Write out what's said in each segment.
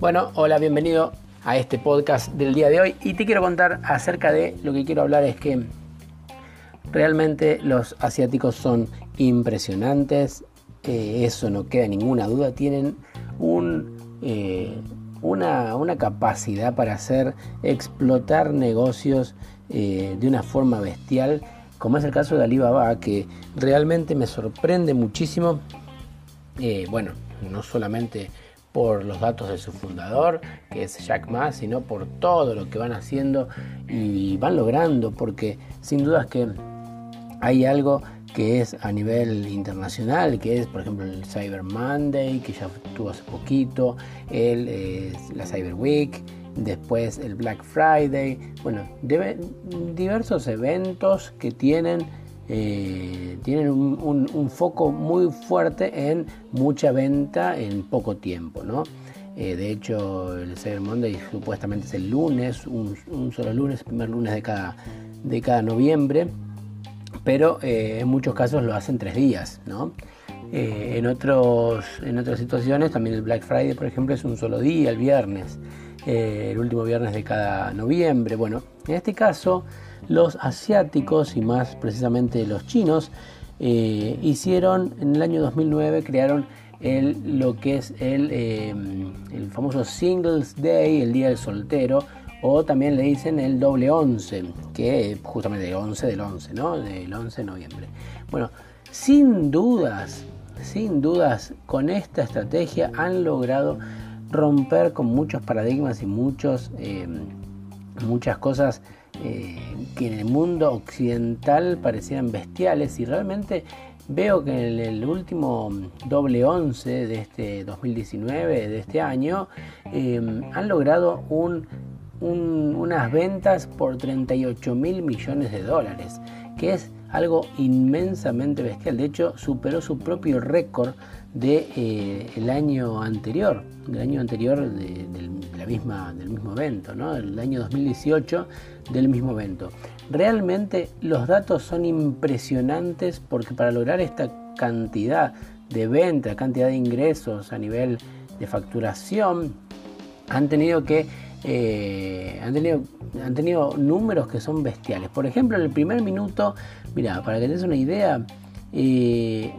Bueno, hola, bienvenido a este podcast del día de hoy. Y te quiero contar acerca de lo que quiero hablar es que realmente los asiáticos son impresionantes, eh, eso no queda ninguna duda, tienen eh, una, capacidad para hacer explotar negocios eh, de una forma bestial, como es el caso de Alibaba, que realmente me sorprende muchísimo, bueno, no solamente por los datos de su fundador, que es Jack Ma, sino por todo lo que van haciendo y van logrando, porque sin dudas que hay algo que es a nivel internacional, que es por ejemplo el Cyber Monday, que ya tuvo hace poquito, el, eh, la Cyber Week, después el Black Friday, bueno, diversos eventos que tienen eh, tienen un, foco muy fuerte en mucha venta en poco tiempo, ¿no? Eh, de hecho, el Cyber Monday supuestamente es el lunes, un, solo lunes, el primer lunes de cada, de cada noviembre, pero eh, en muchos casos lo hacen tres días, ¿no? en, otros, en otras situaciones, también el Black Friday, por ejemplo, es un solo día, el viernes, el último viernes de cada noviembre. Bueno, en este caso, los asiáticos y más precisamente los chinos eh, hicieron en el año 2009 crearon el, lo que es el, eh, el famoso Singles Day, el Día del Soltero, o también le dicen el doble 11, que justamente el 11 del 11, ¿no? Del 11 de noviembre. Bueno, sin dudas, sin dudas, con esta estrategia han logrado romper con muchos paradigmas y muchos, eh, muchas cosas eh, que en el mundo occidental parecían bestiales y realmente veo que en el último doble 11 de este 2019, de este año, em, han logrado unas ventas por 38 mil millones de dólares, que es algo inmensamente bestial. De hecho, superó su propio récord del de, eh, año anterior, del año anterior de, la misma, del mismo evento, ¿no? del año 2018 del mismo evento. Realmente los datos son impresionantes porque para lograr esta cantidad de venta, cantidad de ingresos a nivel de facturación, han tenido que eh, han, tenido, han tenido números que son bestiales. Por ejemplo, en el primer minuto, mira, para que tengas una idea, eh,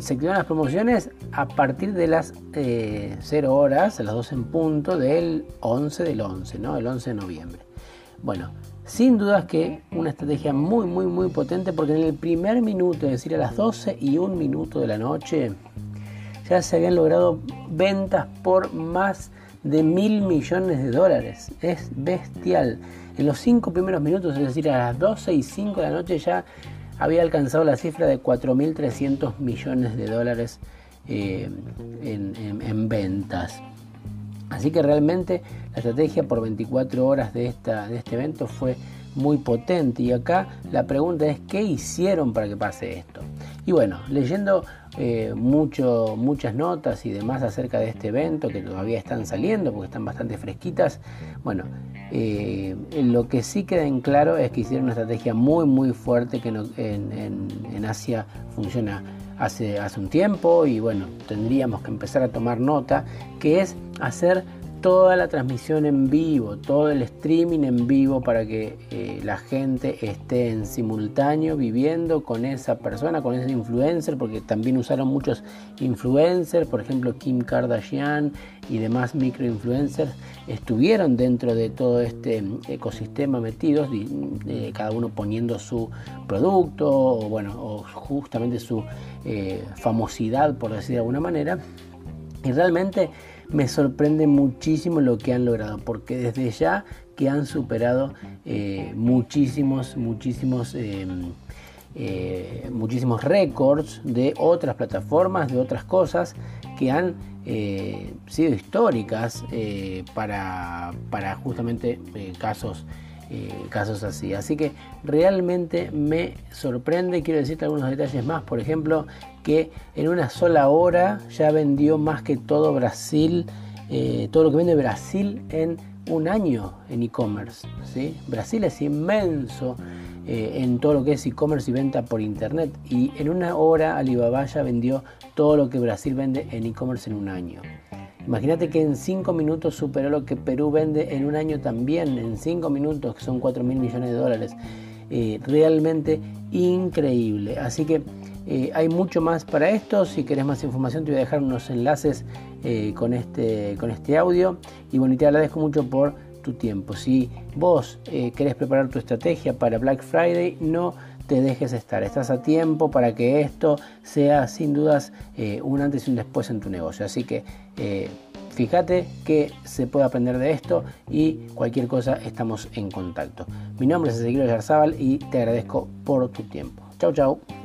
se activan las promociones a partir de las 0 eh, horas, a las 12 en punto del 11 del 11, ¿no? El 11 de noviembre. Bueno, sin dudas que una estrategia muy, muy, muy potente porque en el primer minuto, es decir, a las 12 y un minuto de la noche, ya se habían logrado ventas por más de mil millones de dólares. Es bestial. En los cinco primeros minutos, es decir, a las 12 y 5 de la noche ya había alcanzado la cifra de 4.300 millones de dólares eh, en, ventas. Así que realmente la estrategia por 24 horas de, esta, de este evento fue muy potente. Y acá la pregunta es, ¿qué hicieron para que pase esto? Y bueno, leyendo eh, mucho, muchas notas y demás acerca de este evento que todavía están saliendo porque están bastante fresquitas, bueno, eh, lo que sí queda en claro es que hicieron una estrategia muy muy fuerte que en, Asia funciona hace, hace un tiempo y bueno, tendríamos que empezar a tomar nota, que es hacer toda la transmisión en vivo, todo el streaming en vivo para que eh, la gente esté en simultáneo viviendo con esa persona, con ese influencer, porque también usaron muchos influencers, por ejemplo Kim Kardashian y demás microinfluencers estuvieron dentro de todo este ecosistema metidos, cada uno poniendo su producto o bueno, o justamente su eh, famosidad por decir de alguna manera. Y realmente me sorprende muchísimo lo que han logrado, porque desde ya que han superado eh, muchísimos, muchísimos, em, eh, muchísimos récords de otras plataformas, de otras cosas que han eh, sido históricas para, para, justamente casos casos así. Así que realmente me sorprende. Quiero decirte algunos detalles más. Por ejemplo, que en una sola hora ya vendió más que todo Brasil, eh, todo lo que vende Brasil en un año en e-commerce. ¿sí? Brasil es inmenso eh, en todo lo que es e-commerce y venta por internet. Y en una hora Alibaba ya vendió todo lo que Brasil vende en e-commerce en un año. Imagínate que en 5 minutos superó lo que Perú vende en un año también, en 5 minutos, que son 4 mil millones de dólares. Eh, realmente increíble. Así que eh, hay mucho más para esto. Si querés más información, te voy a dejar unos enlaces eh, con, este, con este audio. Y bueno, te agradezco mucho por tu tiempo. Si vos querés preparar tu estrategia para Black Friday, no te dejes estar. Estás a tiempo para que esto sea sin dudas eh, un antes y un después en tu negocio. Así que eh, fíjate que se puede aprender de esto y cualquier cosa estamos en contacto. Mi nombre es Ezequiel Yarzábal y te agradezco por tu tiempo. Chau, chau.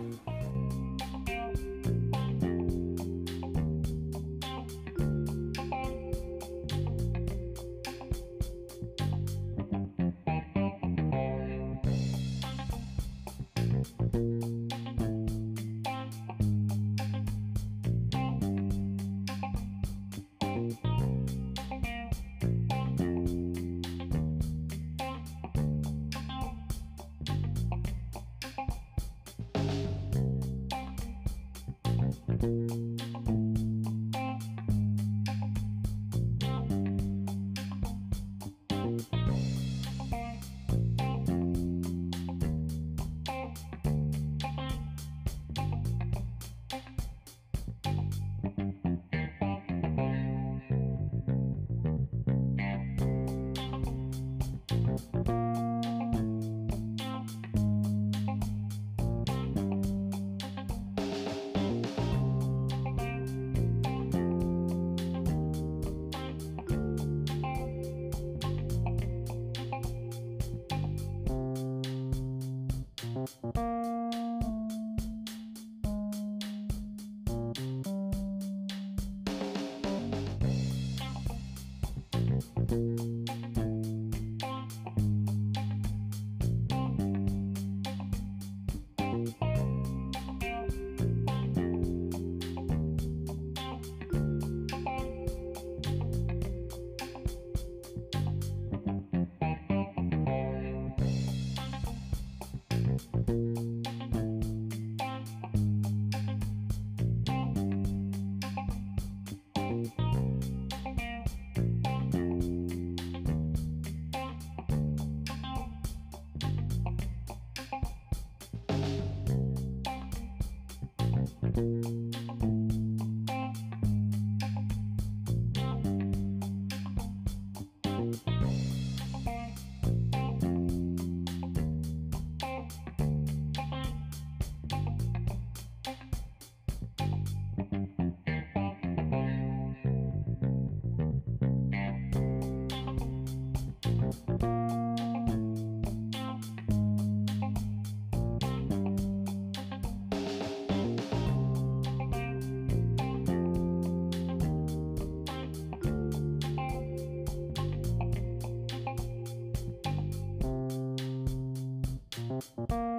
Bye.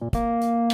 Música